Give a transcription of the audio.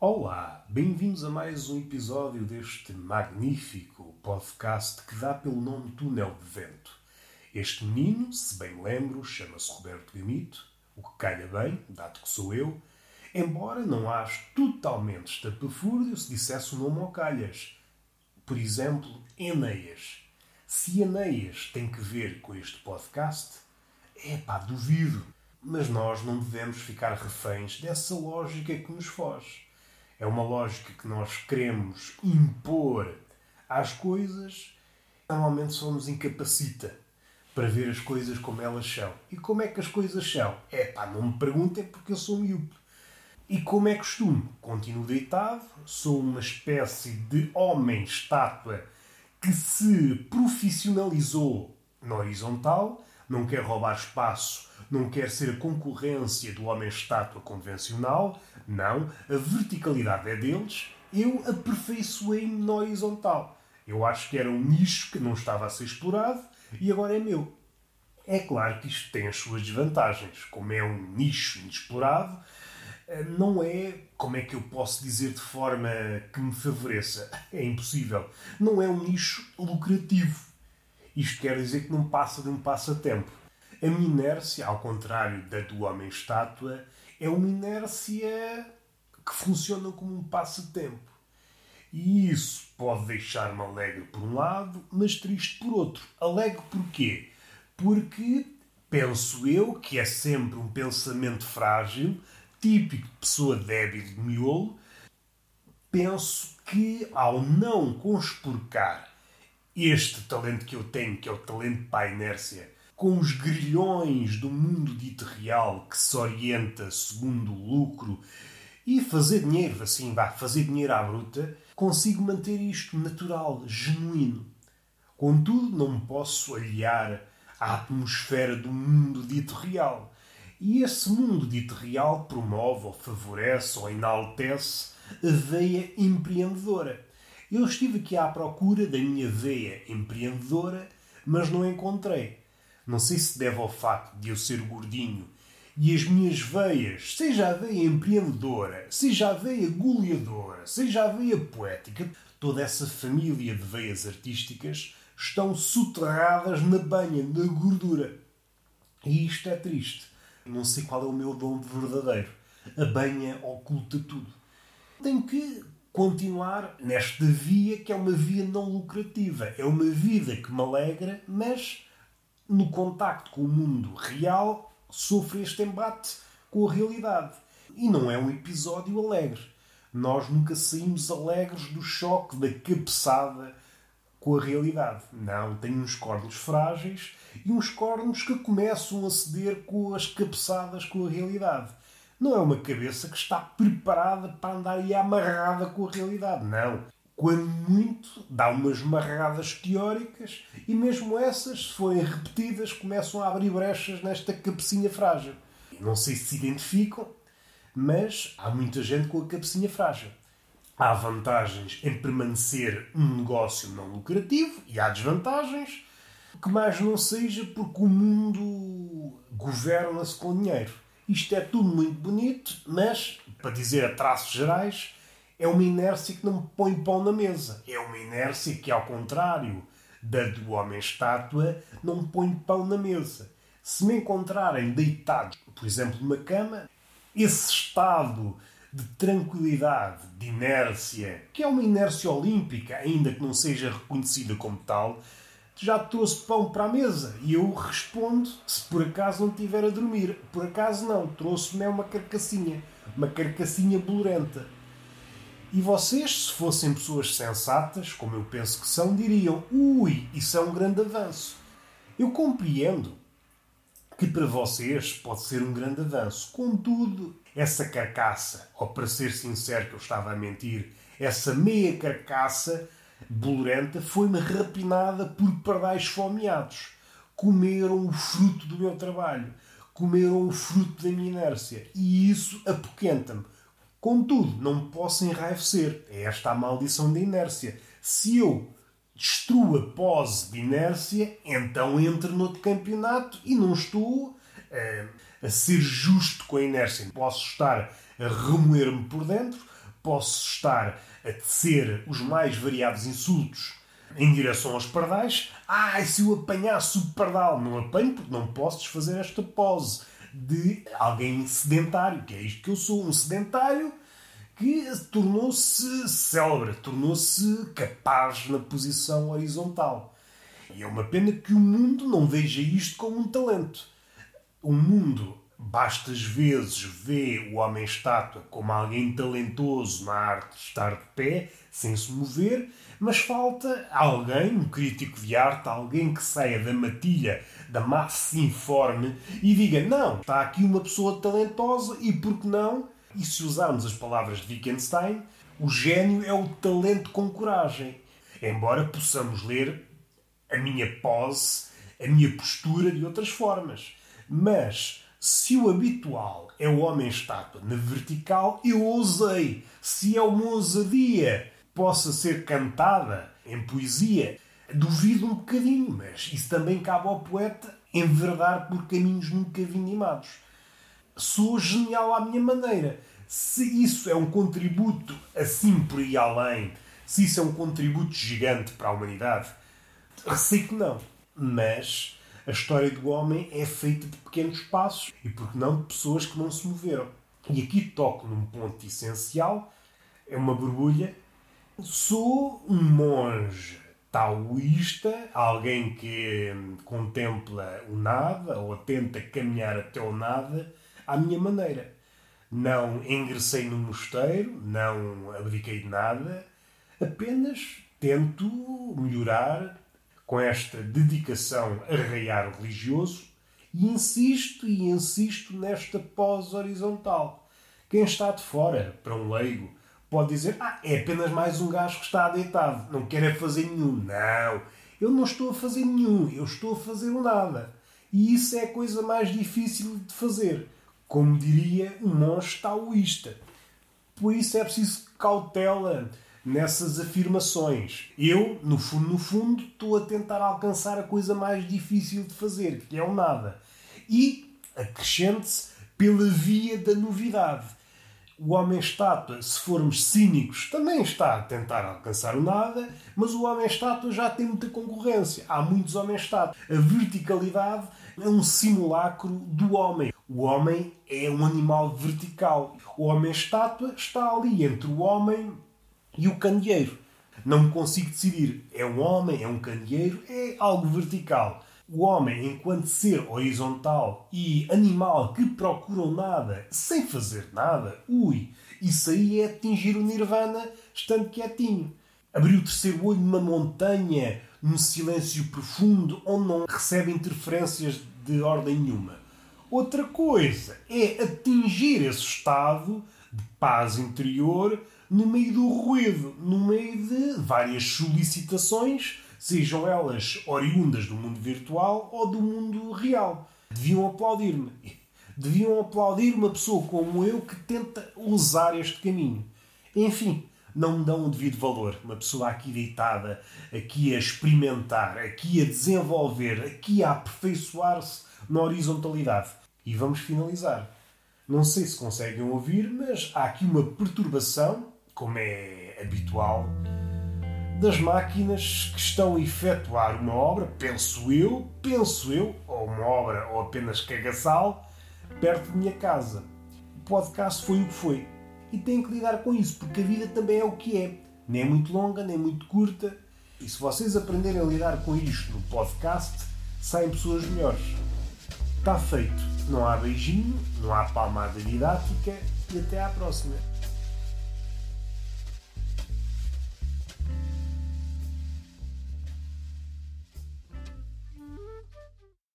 Olá, bem-vindos a mais um episódio deste magnífico podcast que dá pelo nome Túnel de Vento. Este menino, se bem me lembro, chama-se Roberto Gamito, o que calha bem, dado que sou eu, embora não ache totalmente estapafúrdio se dissesse o nome ao calhas. Por exemplo, Eneias. Se Eneias tem que ver com este podcast, é pá, duvido. Mas nós não devemos ficar reféns dessa lógica que nos foge. É uma lógica que nós queremos impor às coisas, normalmente só nos incapacita para ver as coisas como elas são. E como é que as coisas são? É pá, não me perguntem porque eu sou miúdo. E como é costume, continuo deitado, sou uma espécie de homem-estátua que se profissionalizou na horizontal, não quer roubar espaço, não quer ser a concorrência do homem-estátua convencional, não, a verticalidade é deles, eu aperfeiçoei-me na horizontal. Eu acho que era um nicho que não estava a ser explorado e agora é meu. É claro que isto tem as suas desvantagens. Como é um nicho inexplorado, eh, não é, como é que eu posso dizer de forma que me favoreça? É impossível. Não é um nicho lucrativo. Isto quer dizer que não passa de um passatempo. A minha inércia, ao contrário da do homem-estátua, é uma inércia que funciona como um passatempo. E isso pode deixar-me alegre por um lado, mas triste por outro. Alegre porquê? Porque penso eu que é sempre um pensamento frágil, típico de pessoa débil de miolo. Penso que ao não conspurcar este talento que eu tenho, que é o talento para a inércia, com os grilhões do mundo dito real que se orienta segundo o lucro e fazer dinheiro, assim, vá, fazer dinheiro à bruta, consigo manter isto natural, genuíno. Contudo, não posso aliar à atmosfera do mundo dito real. E esse mundo dito real promove ou favorece ou enaltece a veia empreendedora. Eu estive aqui à procura da minha veia empreendedora, mas não encontrei. Não sei se deve ao facto de eu ser gordinho e as minhas veias, seja a veia empreendedora, seja a veia goleadora, seja a veia poética, toda essa família de veias artísticas estão soterradas na banha, na gordura. E isto é triste. Não sei qual é o meu dom verdadeiro. A banha oculta tudo. Tenho que continuar nesta via que é uma via não lucrativa. É uma vida que me alegra, mas no contacto com o mundo real, sofre este embate com a realidade. E não é um episódio alegre. Nós nunca saímos alegres do choque, da cabeçada com a realidade. Não, tem uns cornos frágeis e uns cornos que começam a ceder com as cabeçadas com a realidade. Não é uma cabeça que está preparada para andar aí amarrada com a realidade. Não quando muito, dá umas marradas teóricas e mesmo essas, se forem repetidas, começam a abrir brechas nesta cabecinha frágil. Não sei se se identificam, mas há muita gente com a cabecinha frágil. Há vantagens em permanecer um negócio não lucrativo e há desvantagens que mais não seja porque o mundo governa-se com dinheiro. Isto é tudo muito bonito, mas, para dizer a traços gerais, é uma inércia que não põe pão na mesa. É uma inércia que, ao contrário da do homem-estátua, não põe pão na mesa. Se me encontrarem deitado, por exemplo, numa cama, esse estado de tranquilidade, de inércia, que é uma inércia olímpica, ainda que não seja reconhecida como tal, já trouxe pão para a mesa. E eu respondo se por acaso não estiver a dormir. Por acaso não, trouxe-me uma carcassinha, uma carcassinha bolorenta. E vocês, se fossem pessoas sensatas, como eu penso que são, diriam: ui, isso é um grande avanço. Eu compreendo que para vocês pode ser um grande avanço. Contudo, essa carcaça, ou para ser sincero que eu estava a mentir, essa meia carcaça bolorenta foi-me rapinada por pardais fomeados. Comeram o fruto do meu trabalho, comeram o fruto da minha inércia. E isso apoquenta-me Contudo, não me posso enraivecer. É esta a maldição da inércia. Se eu destruo a pose de inércia, então entro noutro campeonato e não estou uh, a ser justo com a inércia. Posso estar a remoer-me por dentro, posso estar a tecer os mais variados insultos em direção aos pardais. Ai, se eu apanhasse o pardal, não apanho porque não posso desfazer esta pose de alguém sedentário, que é isto que eu sou, um sedentário que tornou-se célebre, tornou-se capaz na posição horizontal. E é uma pena que o mundo não veja isto como um talento. O mundo bastas vezes vê o homem-estátua como alguém talentoso na arte de estar de pé, sem se mover, mas falta alguém, um crítico de arte, alguém que saia da matilha, da massa informe e diga: não, está aqui uma pessoa talentosa e por que não? E se usarmos as palavras de Wittgenstein, o gênio é o talento com coragem. Embora possamos ler a minha pose, a minha postura de outras formas. Mas se o habitual é o homem-estátua na vertical, eu ousei. Se é uma ousadia possa ser cantada em poesia, duvido um bocadinho, mas isso também cabe ao poeta enverdar por caminhos nunca vinimados. Sou genial à minha maneira. Se isso é um contributo assim por aí além, se isso é um contributo gigante para a humanidade, sei que não. Mas a história do homem é feita de pequenos passos e, por que não, de pessoas que não se moveram. E aqui toco num ponto essencial: é uma borbulha. Sou um monge taoísta, alguém que contempla o nada ou tenta caminhar até o nada à minha maneira. Não ingressei no mosteiro, não abdiquei de nada, apenas tento melhorar com esta dedicação a raiar religioso e insisto e insisto nesta pós horizontal. Quem está de fora, para um leigo, pode dizer: Ah, é apenas mais um gajo que está deitado, não quer é fazer nenhum. Não, eu não estou a fazer nenhum, eu estou a fazer o nada. E isso é a coisa mais difícil de fazer, como diria um monge taoísta. Por isso é preciso cautela nessas afirmações. Eu, no fundo, no fundo, estou a tentar alcançar a coisa mais difícil de fazer, que é o nada. E acrescente-se pela via da novidade. O homem-estátua, se formos cínicos, também está a tentar alcançar o nada, mas o homem-estátua já tem muita concorrência. Há muitos homens-estátua. A verticalidade é um simulacro do homem. O homem é um animal vertical. O homem-estátua está ali entre o homem e o candeeiro. Não consigo decidir. É um homem, é um candeeiro, é algo vertical. O homem, enquanto ser horizontal e animal que procuram nada sem fazer nada, ui, isso aí é atingir o nirvana estando quietinho. Abrir o terceiro olho numa montanha, num silêncio profundo, onde não recebe interferências de ordem nenhuma. Outra coisa é atingir esse estado de paz interior no meio do ruído, no meio de várias solicitações, sejam elas oriundas do mundo virtual ou do mundo real. Deviam aplaudir-me. Deviam aplaudir uma pessoa como eu que tenta usar este caminho. Enfim, não me dão o devido valor. Uma pessoa aqui deitada, aqui a experimentar, aqui a desenvolver, aqui a aperfeiçoar-se na horizontalidade. E vamos finalizar. Não sei se conseguem ouvir, mas há aqui uma perturbação como é habitual, das máquinas que estão a efetuar uma obra, penso eu, penso eu, ou uma obra ou apenas cagaçal, perto de minha casa. O podcast foi o que foi. E tenho que lidar com isso, porque a vida também é o que é. Nem é muito longa, nem muito curta. E se vocês aprenderem a lidar com isto no podcast, saem pessoas melhores. Está feito. Não há beijinho, não há palmada didática e até à próxima.